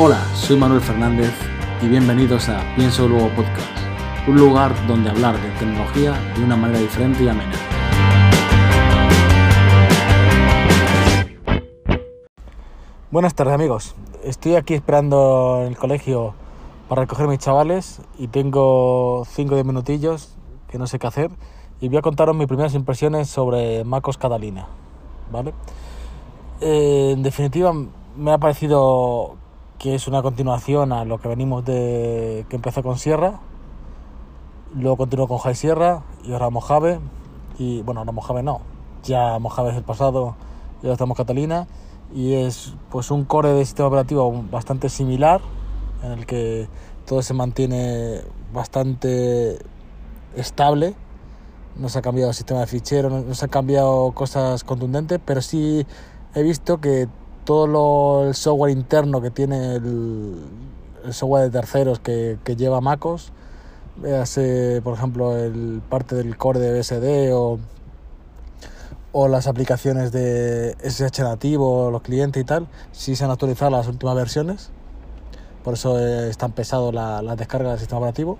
Hola, soy Manuel Fernández y bienvenidos a Pienso Luego Podcast, un lugar donde hablar de tecnología de una manera diferente y amena. Buenas tardes amigos, estoy aquí esperando en el colegio para recoger mis chavales y tengo 5 de minutillos que no sé qué hacer y voy a contaros mis primeras impresiones sobre Macos Catalina, ¿vale? Eh, en definitiva me ha parecido que es una continuación a lo que venimos de que empezó con Sierra, luego continuó con High Sierra y ahora Mojave y bueno, ahora Mojave no, ya Mojave es el pasado y ahora estamos Catalina y es pues un core de sistema operativo bastante similar en el que todo se mantiene bastante estable no se ha cambiado el sistema de fichero no, se han cambiado cosas contundentes pero sí he visto que todo lo, el software interno que tiene el, software de terceros que, que lleva MacOS véase por ejemplo el parte del core de BSD o o las aplicaciones de SSH nativo, los clientes y tal, sí se han actualizado las últimas versiones. Por eso es tan pesado la, la descarga del sistema operativo.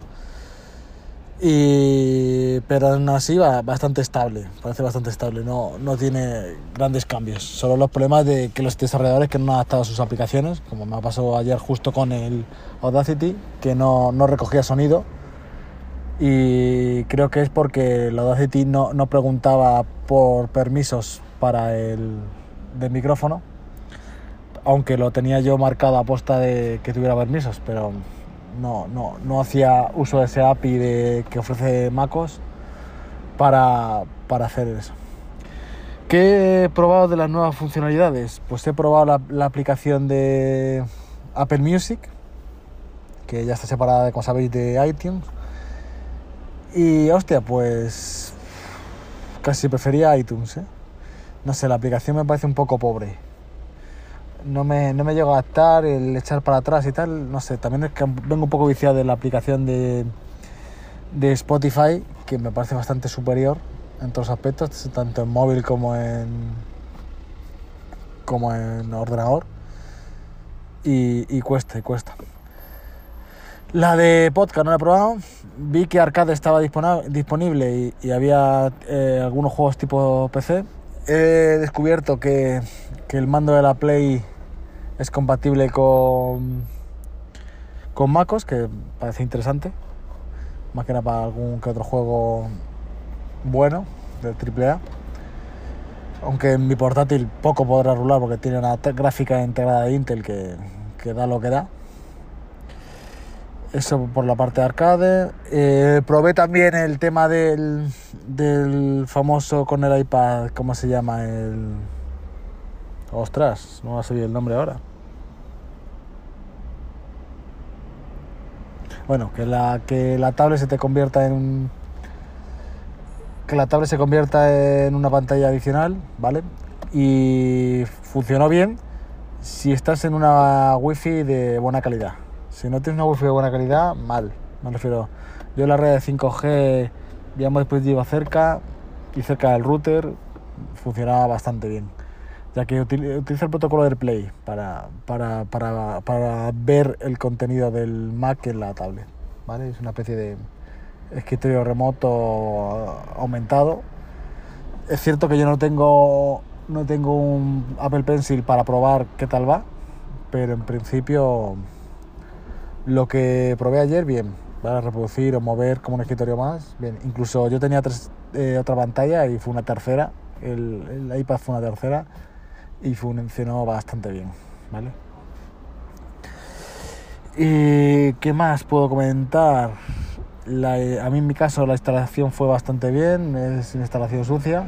Pero aún así va bastante estable, parece bastante estable, no, no tiene grandes cambios. Solo los problemas de que los desarrolladores que no han adaptado sus aplicaciones, como me ha pasado ayer justo con el Audacity, que no, no recogía sonido. Y creo que es porque el Audacity no, no preguntaba por permisos para el del micrófono, aunque lo tenía yo marcado a posta de que tuviera permisos, pero no, no, no hacía uso de ese API de, que ofrece MacOS para, para hacer eso. ¿Qué he probado de las nuevas funcionalidades? Pues he probado la, aplicación de Apple Music, que ya está separada, como sabéis, de iTunes. Y hostia, pues casi prefería iTunes. ¿eh? No sé, la aplicación me parece un poco pobre. No me, no me llego a adaptar, el echar para atrás y tal. No sé, también es que vengo un poco viciado de la aplicación de, de Spotify, que me parece bastante superior en todos los aspectos, tanto en móvil como en, como en ordenador. Y, y cuesta, y cuesta. La de podcast no la he probado. Vi que Arcade estaba disponible y, y había eh, algunos juegos tipo PC. He descubierto que, que, el mando de la Play es compatible con, con MacOS, que parece interesante. Más que nada para algún que otro juego bueno del AAA. Aunque en mi portátil poco podrá rular porque tiene una gráfica integrada de Intel que, que da lo que da eso por la parte de arcade. Eh, probé también el tema del, del famoso con el iPad, ¿cómo se llama? El... Ostras, no va a salir el nombre ahora. Bueno, que la, que la tablet se te convierta en. Que la tablet se convierta en una pantalla adicional, ¿vale? Y funcionó bien si estás en una wifi de buena calidad. Si no tienes una wifi de buena calidad, mal. Me refiero, yo la red de 5G, digamos, dispositivo cerca y cerca del router, funcionaba bastante bien. Ya que utiliza el protocolo AirPlay para, para, para, para ver el contenido del Mac en la tablet. ¿vale? Es una especie de escritorio remoto aumentado. Es cierto que yo no tengo, no tengo un Apple Pencil para probar qué tal va, pero en principio lo que probé ayer, bien, para reproducir o mover como un escritorio más, bien. Incluso yo tenía tres, eh, otra pantalla y fue una tercera, el, el, iPad fue una tercera y funcionó bastante bien, ¿vale? ¿Y qué más puedo comentar? La, a mí en mi caso la instalación fue bastante bien, es una instalación sucia,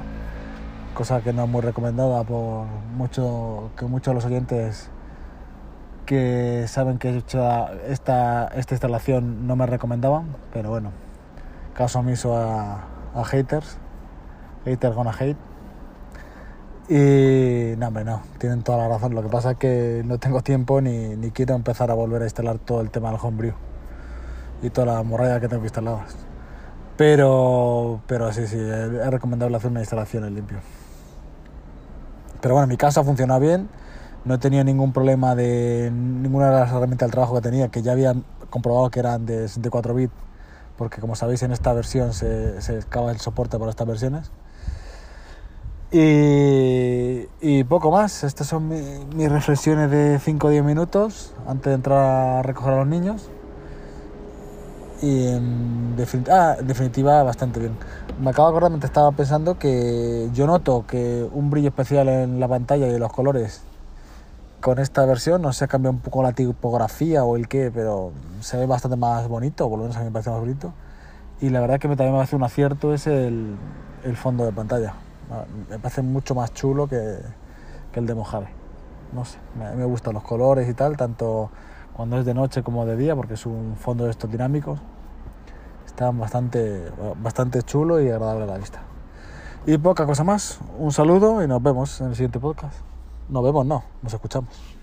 cosa que no es muy recomendada por mucho que muchos de los oyentes que saben que he hecho esta, esta instalación no me recomendaban, pero bueno, caso omiso a haters, haters gonna hate. Y no, hombre, no, tienen toda la razón. Lo que pasa es que no tengo tiempo ni, ni quiero empezar a volver a instalar todo el tema del homebrew y toda la morralla que tengo instaladas. Pero, pero sí, sí, es recomendable hacer una instalación en limpio. Pero bueno, en mi casa funcionado bien no he tenido ningún problema de ninguna de las herramientas del trabajo que tenía, que ya habían comprobado que eran de 64 bits, porque como sabéis en esta versión se, se acaba el soporte para estas versiones. Y, poco más, estas son mi, mis reflexiones de 5 o 10 minutos antes de entrar a recoger a los niños. Y defin- ah, en definitiva, bastante bien. Me acabo de acordar mientras estaba pensando que yo noto que un brillo especial en la pantalla y los colores con esta versión, no sé, cambia un poco la tipografía o el qué, pero se ve bastante más bonito, por lo menos a mí me parece más bonito. Y la verdad que me, también me parece un acierto es el, el fondo de pantalla. Ah, Me parece mucho más chulo que, el de Mojave. No sé, me, me gustan los colores y tal, tanto cuando es de noche como de día, porque es un fondo de estos dinámicos. Está bastante, bastante chulo y agradable a la vista. Y poca cosa más. Un saludo y nos vemos en el siguiente podcast. Nos vemos, no, nos escuchamos.